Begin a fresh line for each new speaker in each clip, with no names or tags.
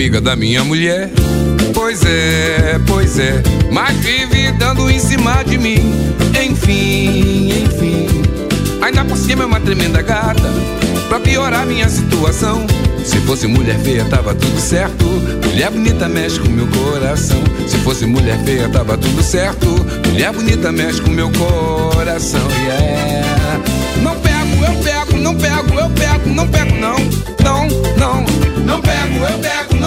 amiga da minha mulher. Pois é, pois é. Mas vive dando em cima de mim. Enfim, enfim. Ainda por cima é uma tremenda gata. Pra piorar minha situação. Se fosse mulher feia, tava tudo certo. Mulher bonita mexe com meu coração. Se fosse mulher feia, tava tudo certo. Mulher bonita mexe com meu coração. Yeah. Não pego, eu pego, não pego, eu pego, não pego, não. Não, não. Não pego, eu pego,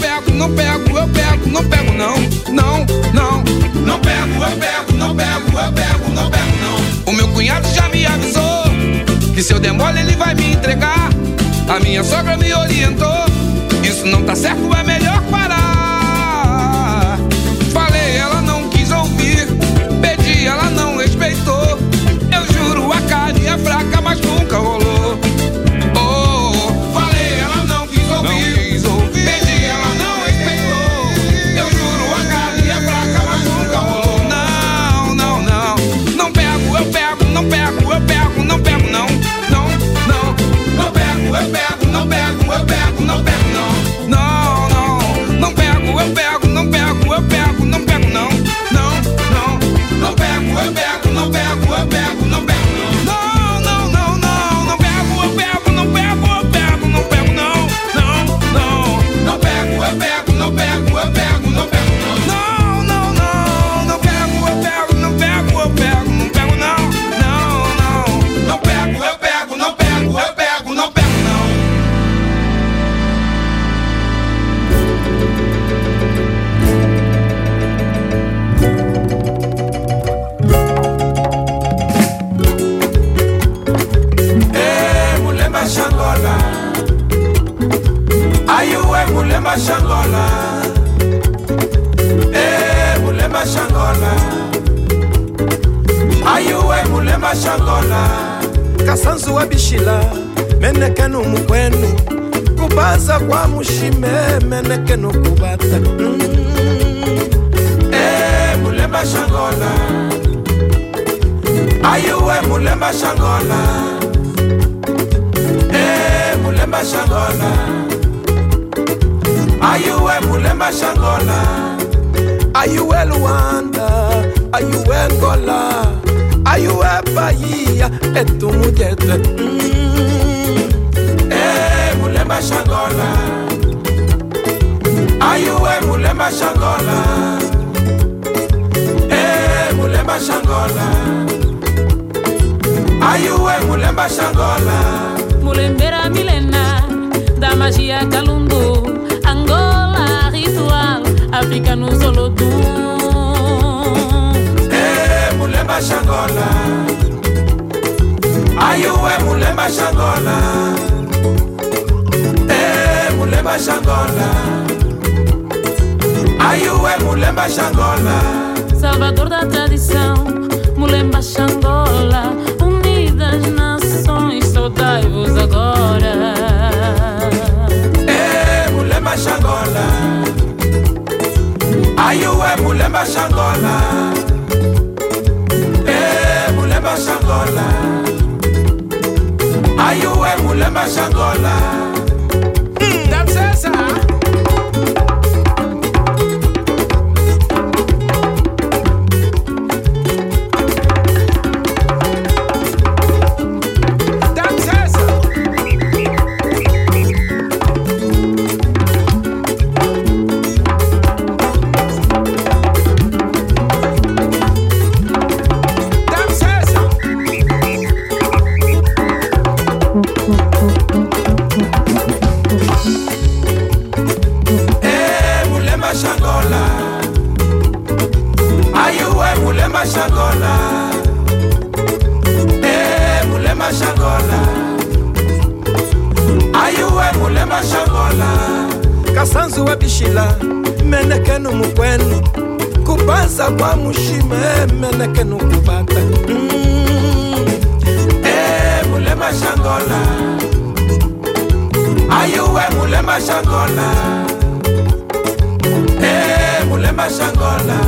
Pego, não pego, eu pego, não pego, não. Não, não. Não pego, eu pego, não pego, eu pego, não pego, não. O meu cunhado já me avisou que se eu der mole ele vai me entregar. A minha sogra me orientou. Isso não tá certo, é melhor parar.
Africa no solodum
Eh, mulemba shangola ayuwe mulemba shangola Eh, mulemba shangola ayuwe mulemba shangola
salvador da tradição mulemba xangola unidas nações saudai-vos agora
ayuwe mulemba shangola Eh, mulemba shangola ayuwe mulemba shangola
kwa mushime menekenu kubata
mulemba shangola ayuwe mulemba shangola mulemba shangola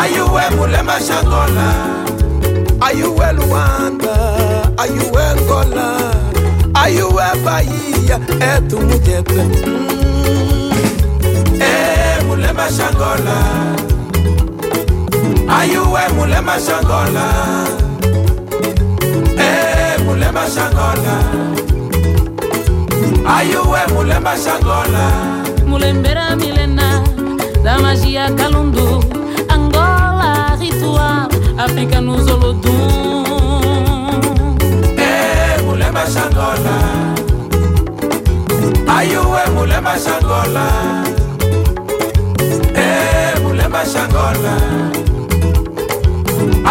ayuwe mulemba shangola
ayuwe luanda ayuwe ngola ayuwe bahia? Etumujete mm.
Eh, mulemba shangola. Ayuwe mulemba shangola? Eh, mulemba shangola. Ayuwe mulemba shangola?
Mulembera milena da magia calundu angola ritual africa no solodum
Eh, mulemba shangola. Ayuwe mulemba shangola Mulemba shangola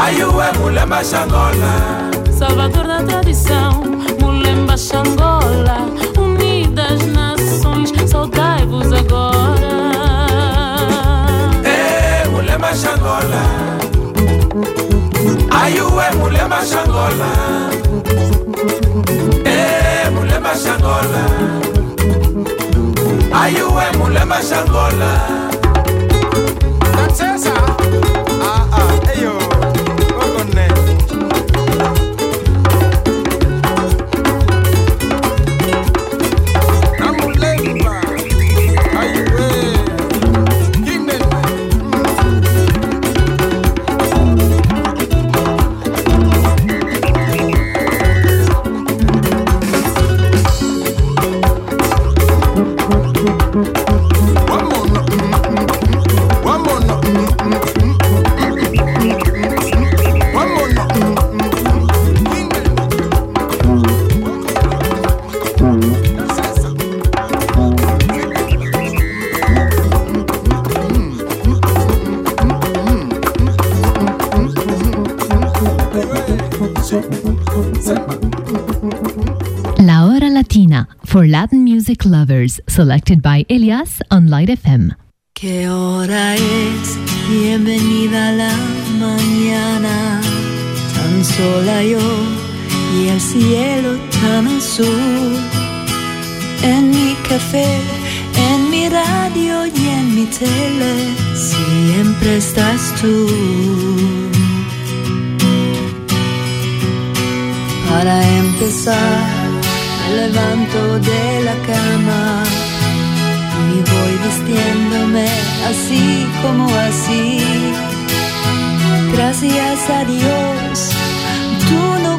ayuwe mulemba shangola
Salvador da tradição, Mulemba Xangola, unidas nações, saudai-vos agora.
Eh, mulemba shangola ayuwe mulemba shangola Eh, mulemba shangola ayuwe mulemba shangola
princesa. Ah, ah,
hey yo. Latin music lovers, selected by Elias on Light FM.
¿Qué hora es? Bienvenida la mañana, tan sola yo y el cielo tan azul. En mi café, en mi radio y en mi tele, siempre estás tú. Para empezar, levanto de la cama y viéndome así como así. Gracias a Dios, tú no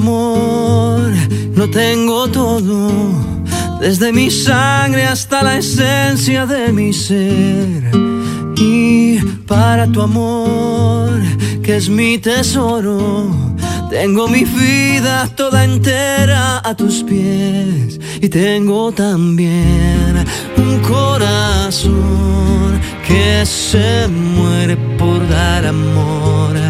amor no tengo todo, desde mi sangre hasta la esencia de mi ser. Y para tu amor, que es mi tesoro, tengo mi vida toda entera a tus pies. Y tengo también un corazón que se muere por dar amor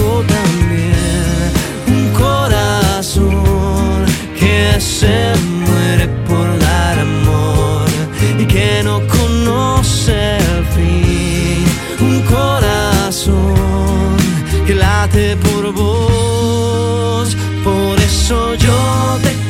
corazón que se muere por dar amor y que no conoce el fin. Un corazón que late por vos, por eso yo te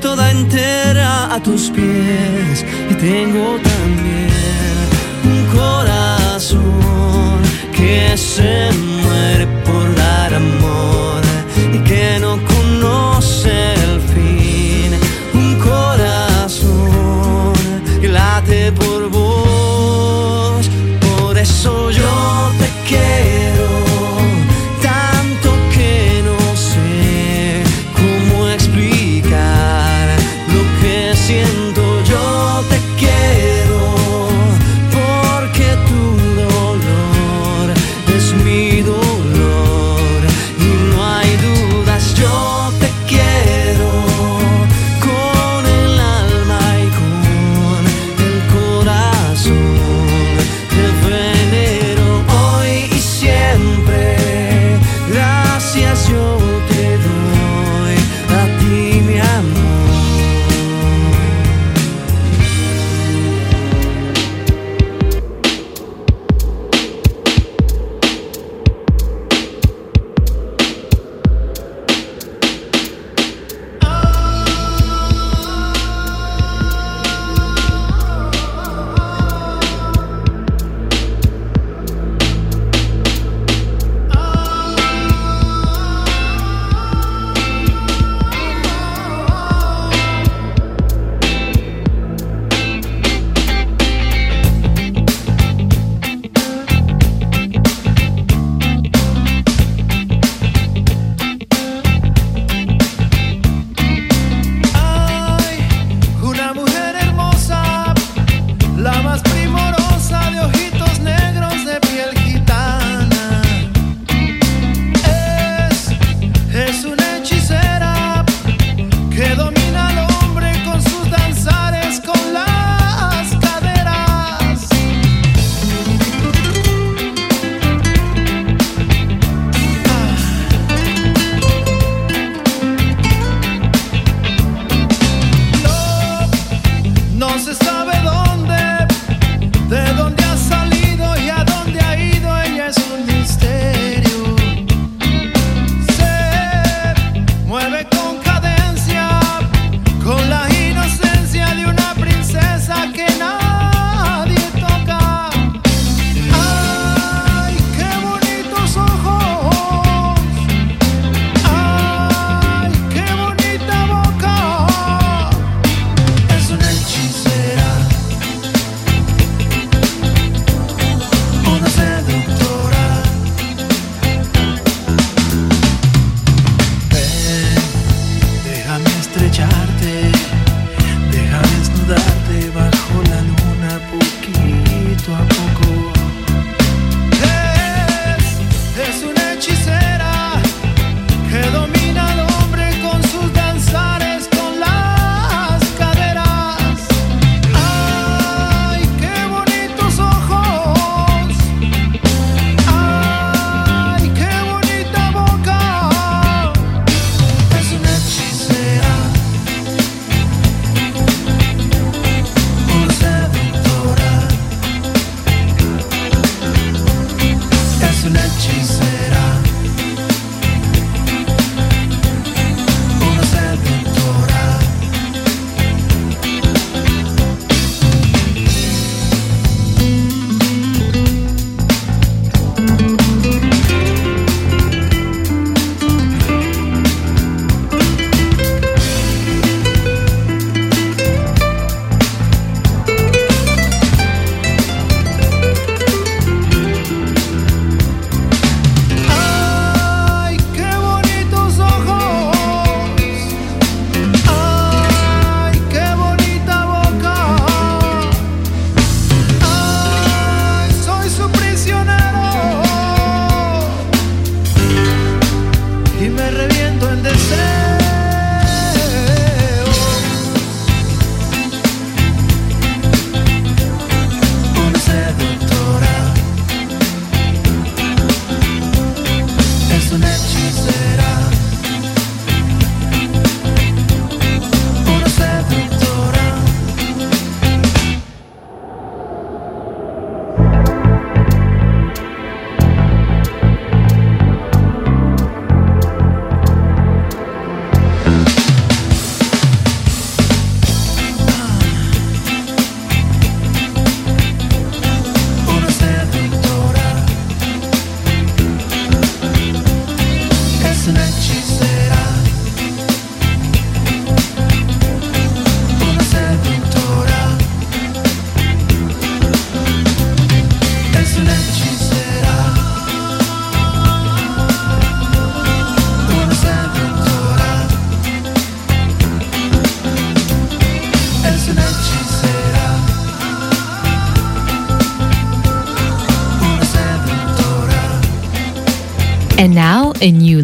toda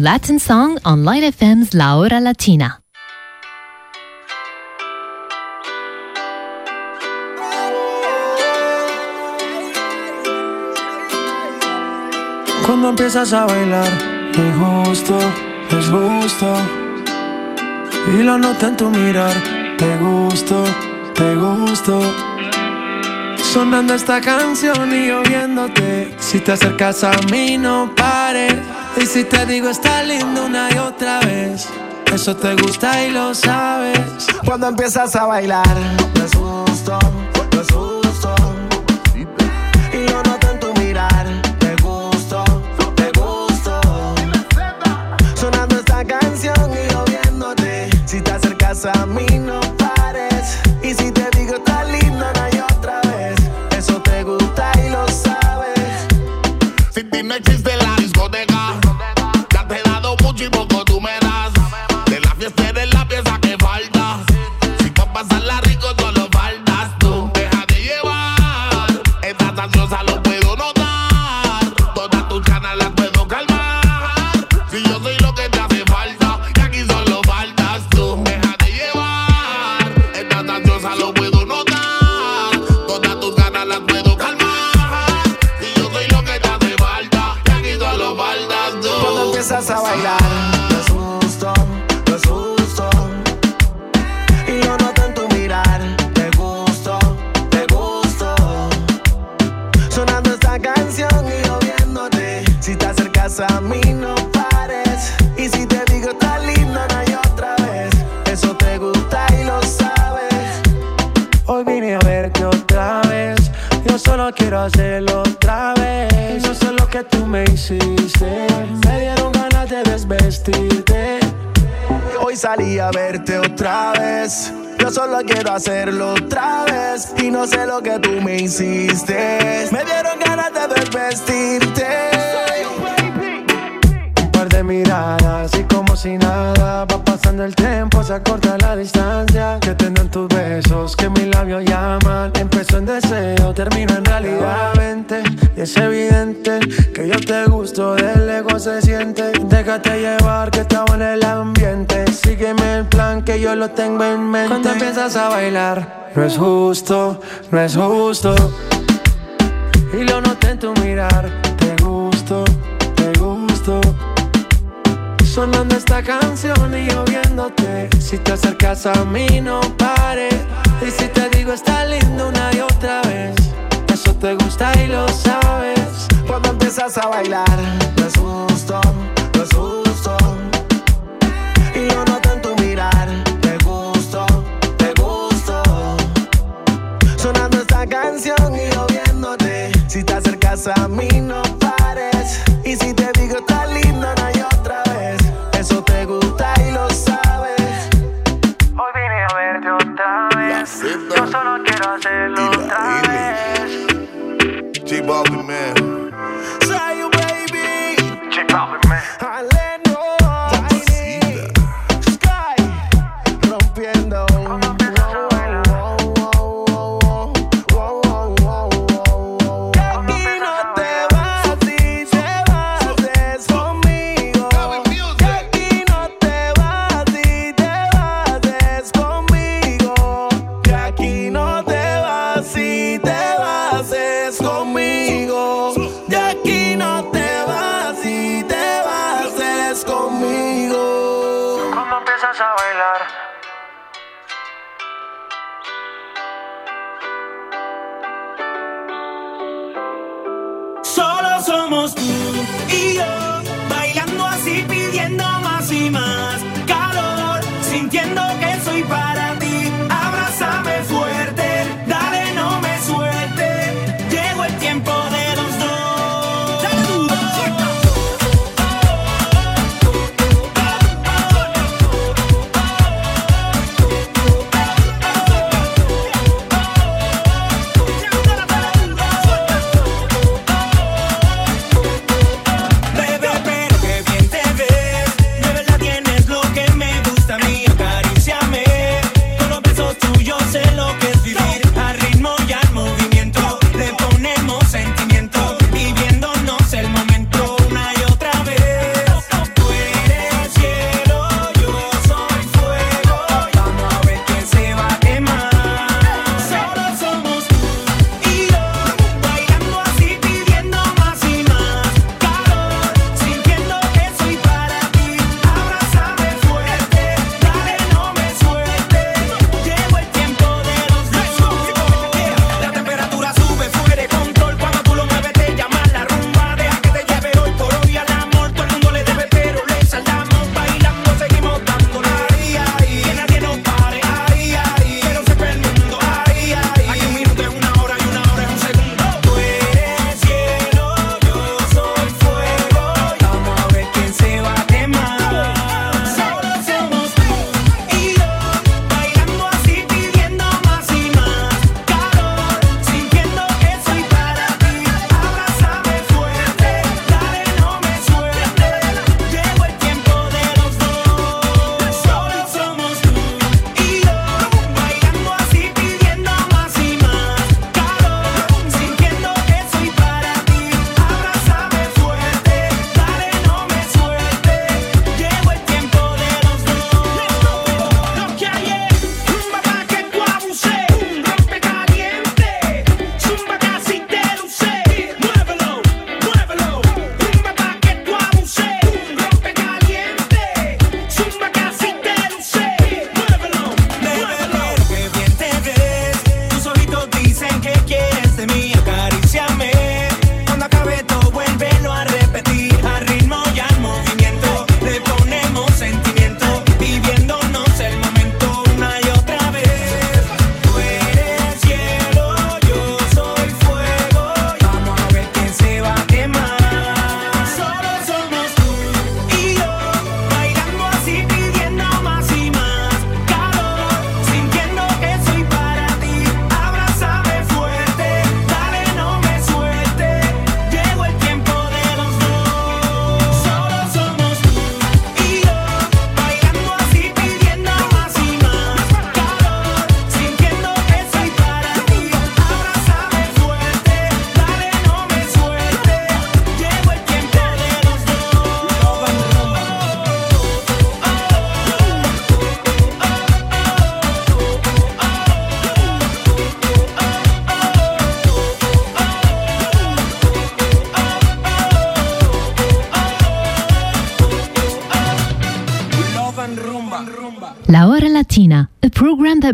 Latin song on Light FM's La Hora Latina.
Cuando empiezas a bailar, te gusto, es gusto. Y lo noto en tu mirar, te gusto, te gusto. Sonando esta canción y oyéndote. Si te acercas a mí, no pares. Y si te digo, está lindo una y otra vez. Eso te gusta y lo sabes. Cuando empiezas a bailar, bailar, solo quiero hacerlo otra vez. Y no sé lo que tú me hiciste. Me dieron ganas de desvestirte. Un par de miradas y como si nada el tiempo, se acorta la distancia. Que tendrán tus besos, que mis labios llaman. Empezó en deseo, termino en realidad. Vente, es evidente que yo te gusto, del lejos se siente. Déjate llevar que estaba en el ambiente. Sígueme el plan que yo lo tengo en mente. Cuando empiezas a bailar, no es justo, no es justo. Y lo noté en tu mirar, te gusto. Sonando esta canción y yo viéndote. Si te acercas a mí, no pares. Y si te digo, está lindo una y otra vez. Eso te gusta y lo sabes. Cuando empiezas a bailar, justo, no es justo. Y yo noto en tu mirar, te gusto, te gusto. Sonando esta canción y yo viéndote. Si te acercas a mí, no
G Baldy man.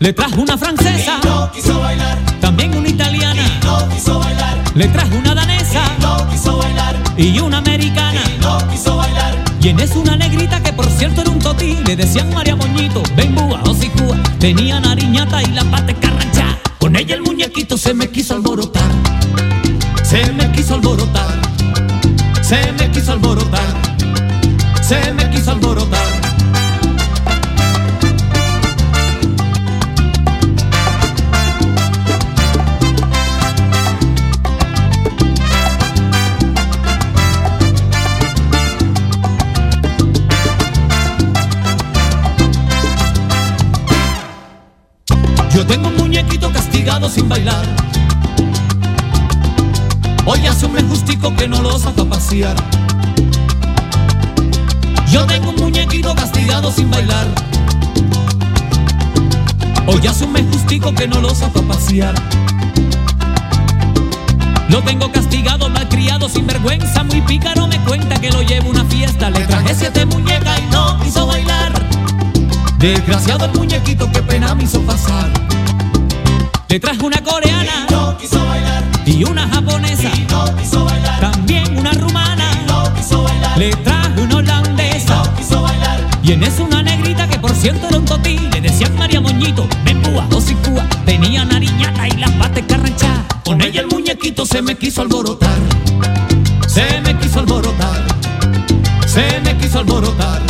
Le trajo una francesa.
Y no quiso bailar.
También una italiana.
Y no quiso bailar.
Le trajo una danesa.
Y no quiso bailar.
Y una americana.
Y no quiso bailar.
Y en eso una negrita que por cierto era un totí. Le decían María Moñito, ven búa, o si cúa. Tenía nariñata y la pata carrancha. Con ella el muñequito se me quiso alborotar. Se me sin bailar. Hoy hace un justico que no lo saco a pasear. Yo tengo un muñequito castigado sin bailar. Hoy hace un justico que no lo saco a pasear. Lo tengo castigado, malcriado, sin vergüenza, muy pícaro me cuenta que lo llevo a una fiesta. Le traje siete muñecas y no quiso bailar. Desgraciado el muñequito, qué pena me hizo pasar. Le traje una coreana
Y no quiso bailar.
y una japonesa,
Y no quiso bailar.
también una rumana.
Y no quiso bailar.
Le traje una holandesa
No quiso bailar.
y en eso una negrita que por cierto era un. Le decían María Moñito, ven búa, o si cúa. Tenía nariñata y las patas carranchadas. Con ella el muñequito se me quiso alborotar. Se me quiso alborotar. Se me quiso alborotar.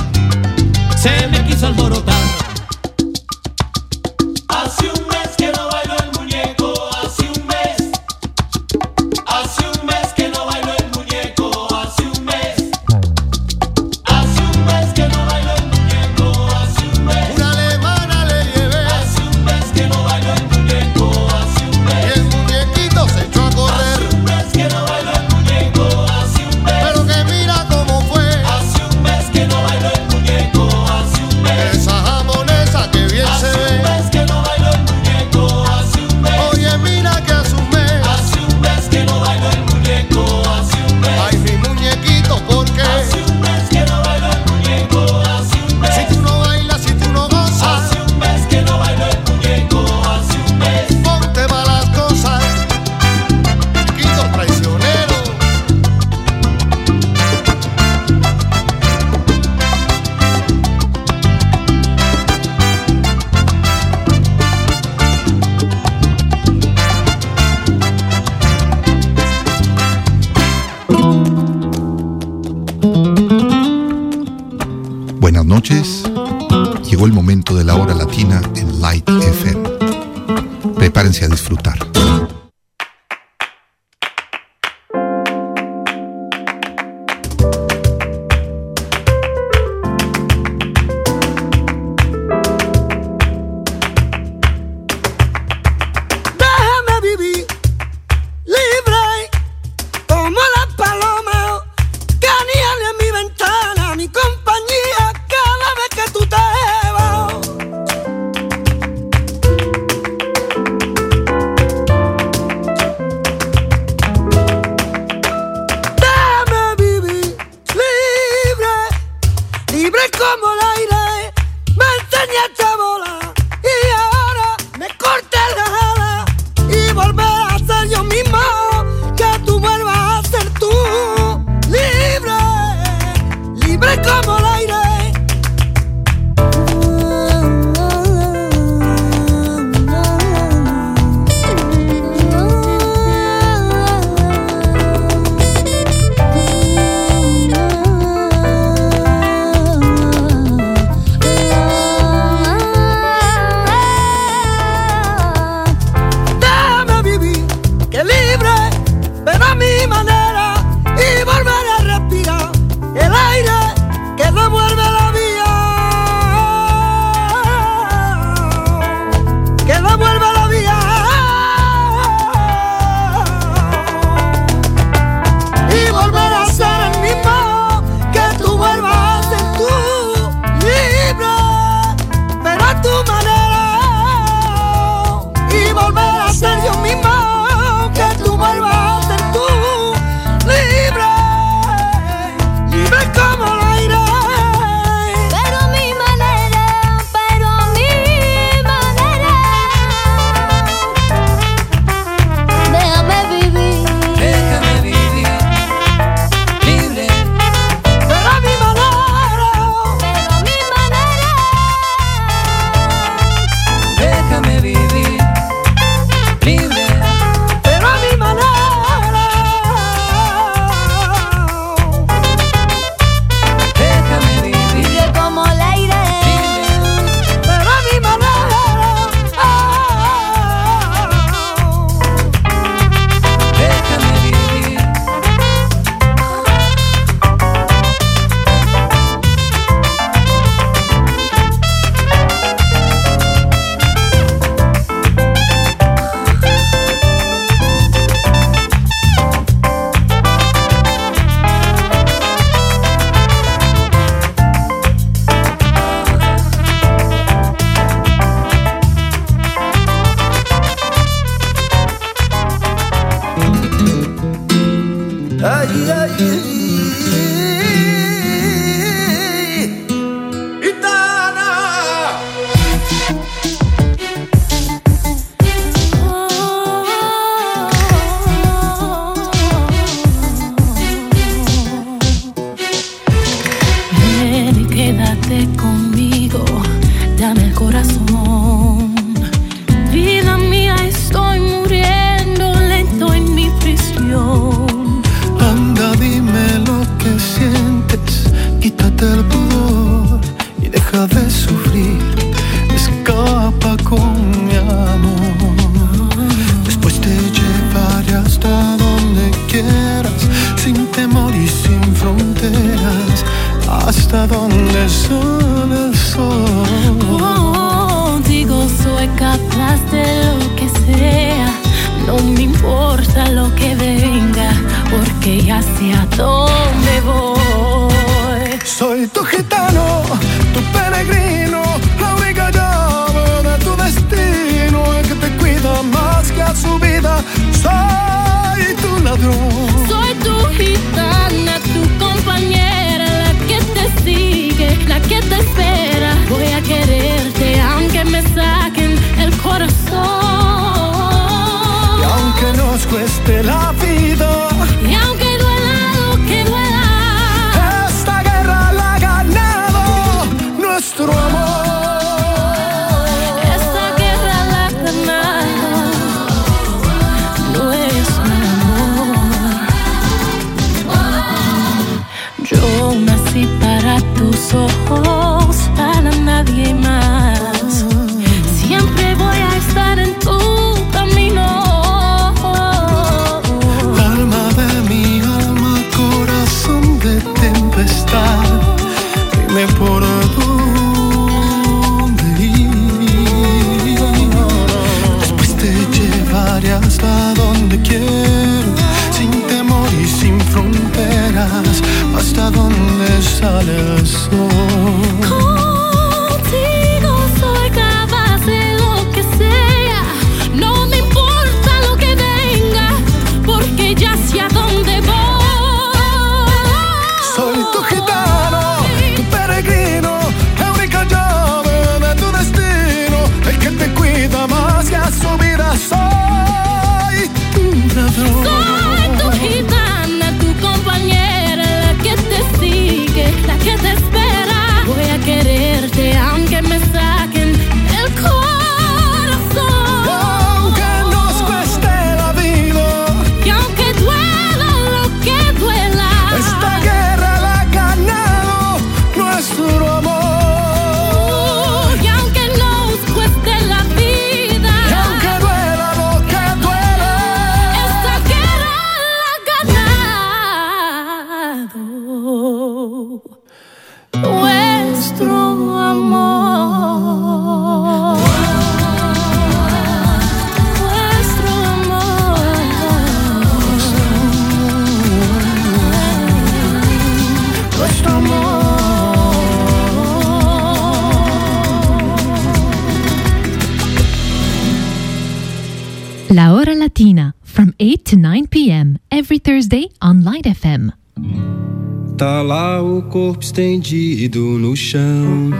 Tá lá o corpo estendido no chão.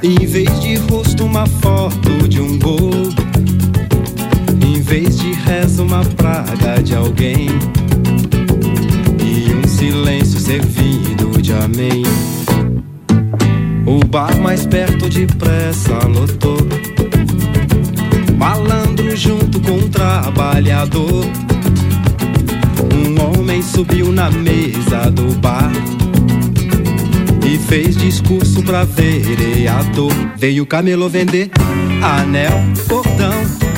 Em vez de rosto, uma foto de um gol. Em vez de reza, uma praga de alguém. E um silêncio servido de amém. O bar mais perto depressa lotou. Malandro junto com trabalhador. Homem subiu na mesa do bar e fez discurso pra vereador. Veio camelô vender anel, cordão,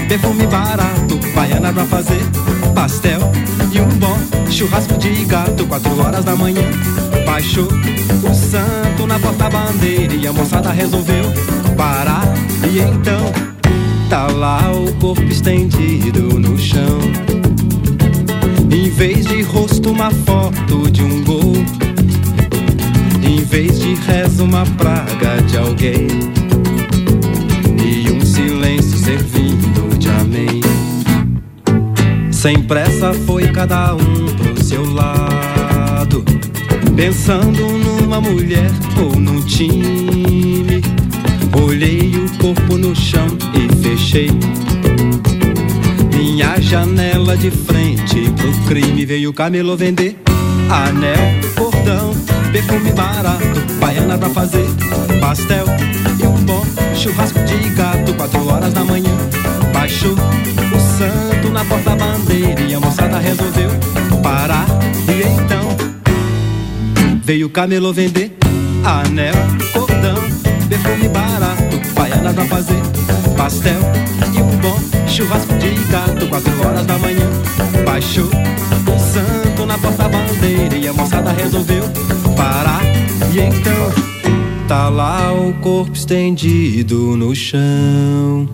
perfume barato, baiana pra fazer pastel e um bom churrasco de gato. Quatro horas da manhã baixou o santo na porta-bandeira e a moçada resolveu parar. E então tá lá o corpo estendido no chão. Em vez de rosto, uma foto de um gol. Em vez de reza, uma praga de alguém. E um silêncio servindo de amém. Sem pressa foi cada um pro seu lado. Pensando numa mulher ou num time. Olhei o corpo no chão e fechei. Minha janela de frente pro crime veio o camelo vender. Anel, cordão, perfume barato, baiana pra fazer. Pastel e um bom churrasco de gato, quatro horas da manhã. Baixou o santo na porta-bandeira e a moçada resolveu parar. E então veio o camelo vender. Anel, cordão, perfume barato, baiana pra fazer. Pastel e Churrasco de gato, quatro horas da manhã. Baixou o santo na porta-bandeira E a moçada resolveu parar. E então tá lá o corpo estendido no chão.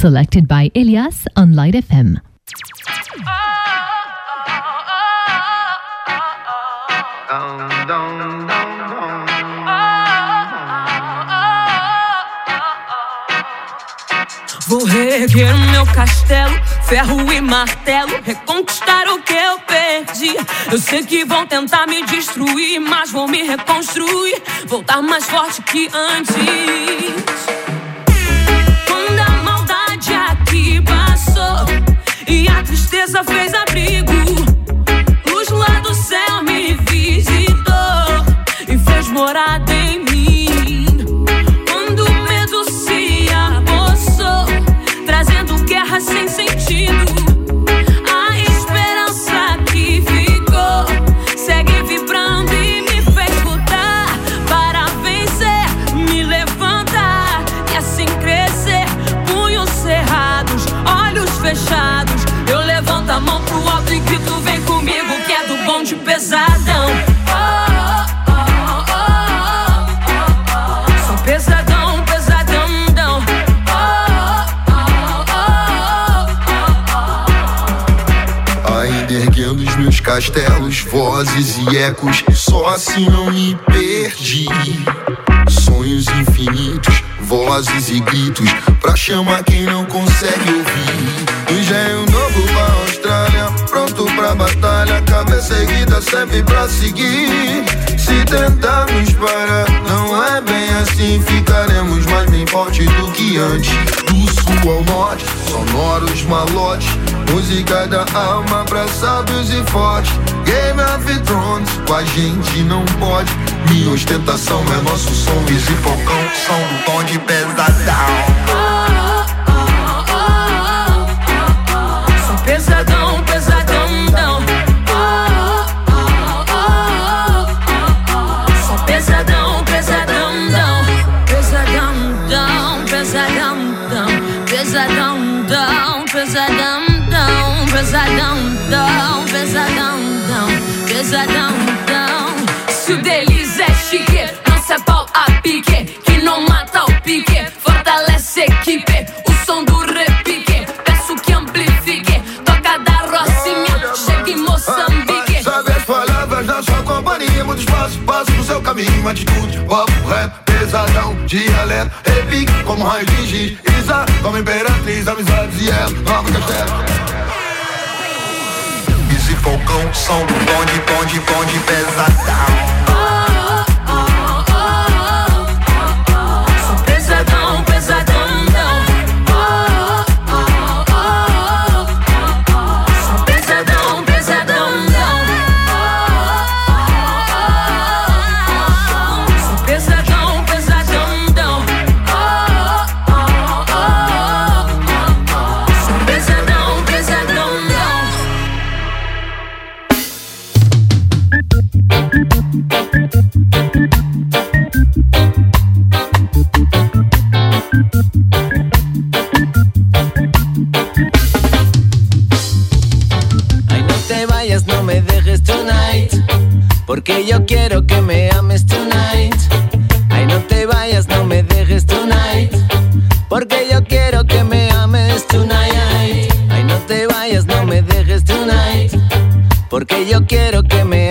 selected by Elias on Light FM.
Vou reerguer o meu castelo, ferro e martelo, reconquistar o que eu perdi. Eu sei que vão tentar me destruir, mas vou me reconstruir, voltar mais forte que antes. e a tristeza fez abrigo. Luz lá do céu me visitou e fez morar em mim. Quando o medo se apossou, trazendo guerra sem sentido. Oh, oh, oh, oh. Sou pesadão, pesadão, dão.
Ainda erguendo os meus castelos, vozes e ecos. Só assim não me perdi. Sonhos infinitos, vozes e gritos. Pra chamar quem não consegue ouvir. Engenho novo pra Austrália, pra batalha. Cabeça erguida sempre pra seguir. Se tentarmos parar, não é bem assim. Ficaremos mais bem forte do que antes. Do sul ao norte, sonoros malotes. Música da alma pra sábios e fortes. Game of Thrones, com a gente não pode. Minha ostentação é nosso som. Easy Falcão, som do tom de pesadão.
Pesadão, dão. Pesadão, dão, pesadão, dão. Pesadão, dão. Se o deles é chique, se é pau a pique. Que não mata
sua companhia Muito espaço, passo no seu caminho. Atitude, papo, rap, pesadão Dialeto, repique como raio de giz. Isa, como imperatriz Amizades e ela, nova castelo Easy Falcão, som do bonde, bonde, bonde Pesadão
Porque yo quiero que me ames tonight. Ay, no te vayas, no me dejes tonight. Porque yo quiero que me ames tonight. Ay, no te vayas, no me dejes tonight. Porque yo quiero que me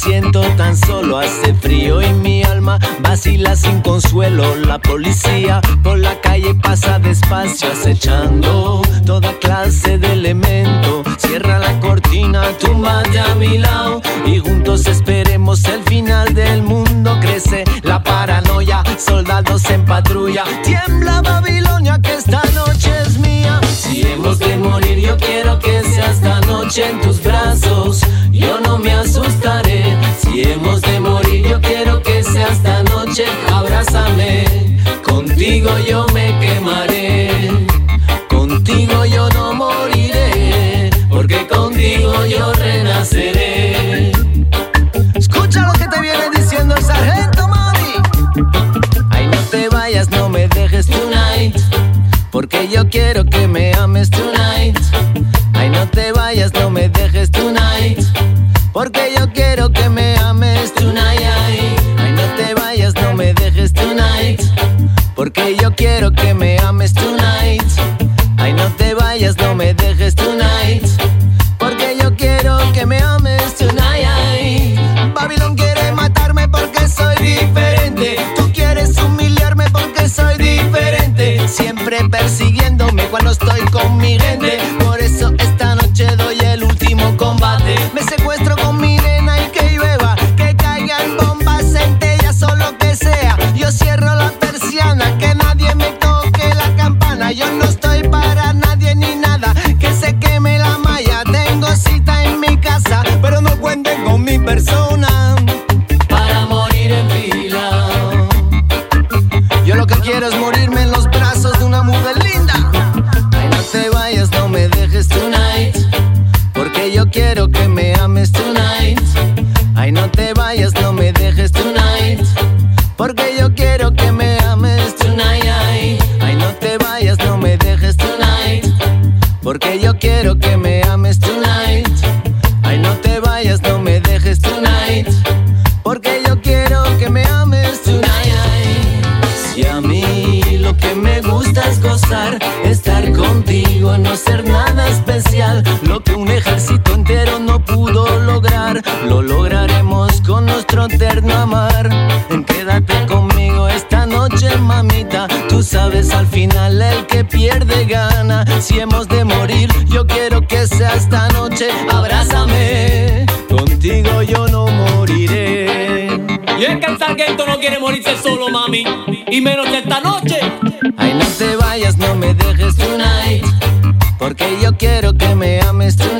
siento tan solo. Hace frío y mi alma vacila sin consuelo. La policía por la calle pasa despacio, acechando toda clase de elemento. Cierra la cortina, túmbate a mi lado y juntos esperemos el final del mundo. Crece la paranoia, soldados en patrulla. Tiembla Babilonia, que esta noche es mía. Si hemos de morir, yo quiero que sea esta noche en tus Contigo yo me
estar contigo, no ser nada especial. Lo que un ejército entero no pudo lograr, lo lograremos con nuestro eterno amar. Quédate conmigo esta noche, mamita. Tú sabes al final el que pierde gana. Si hemos de morir, yo quiero que sea esta noche. Abrázame, contigo yo no.
Y es que el sargento no quiere morirse solo, mami. Y menos esta noche.
Ay, no te vayas, no me dejes tonight. Porque yo quiero que me ames tonight.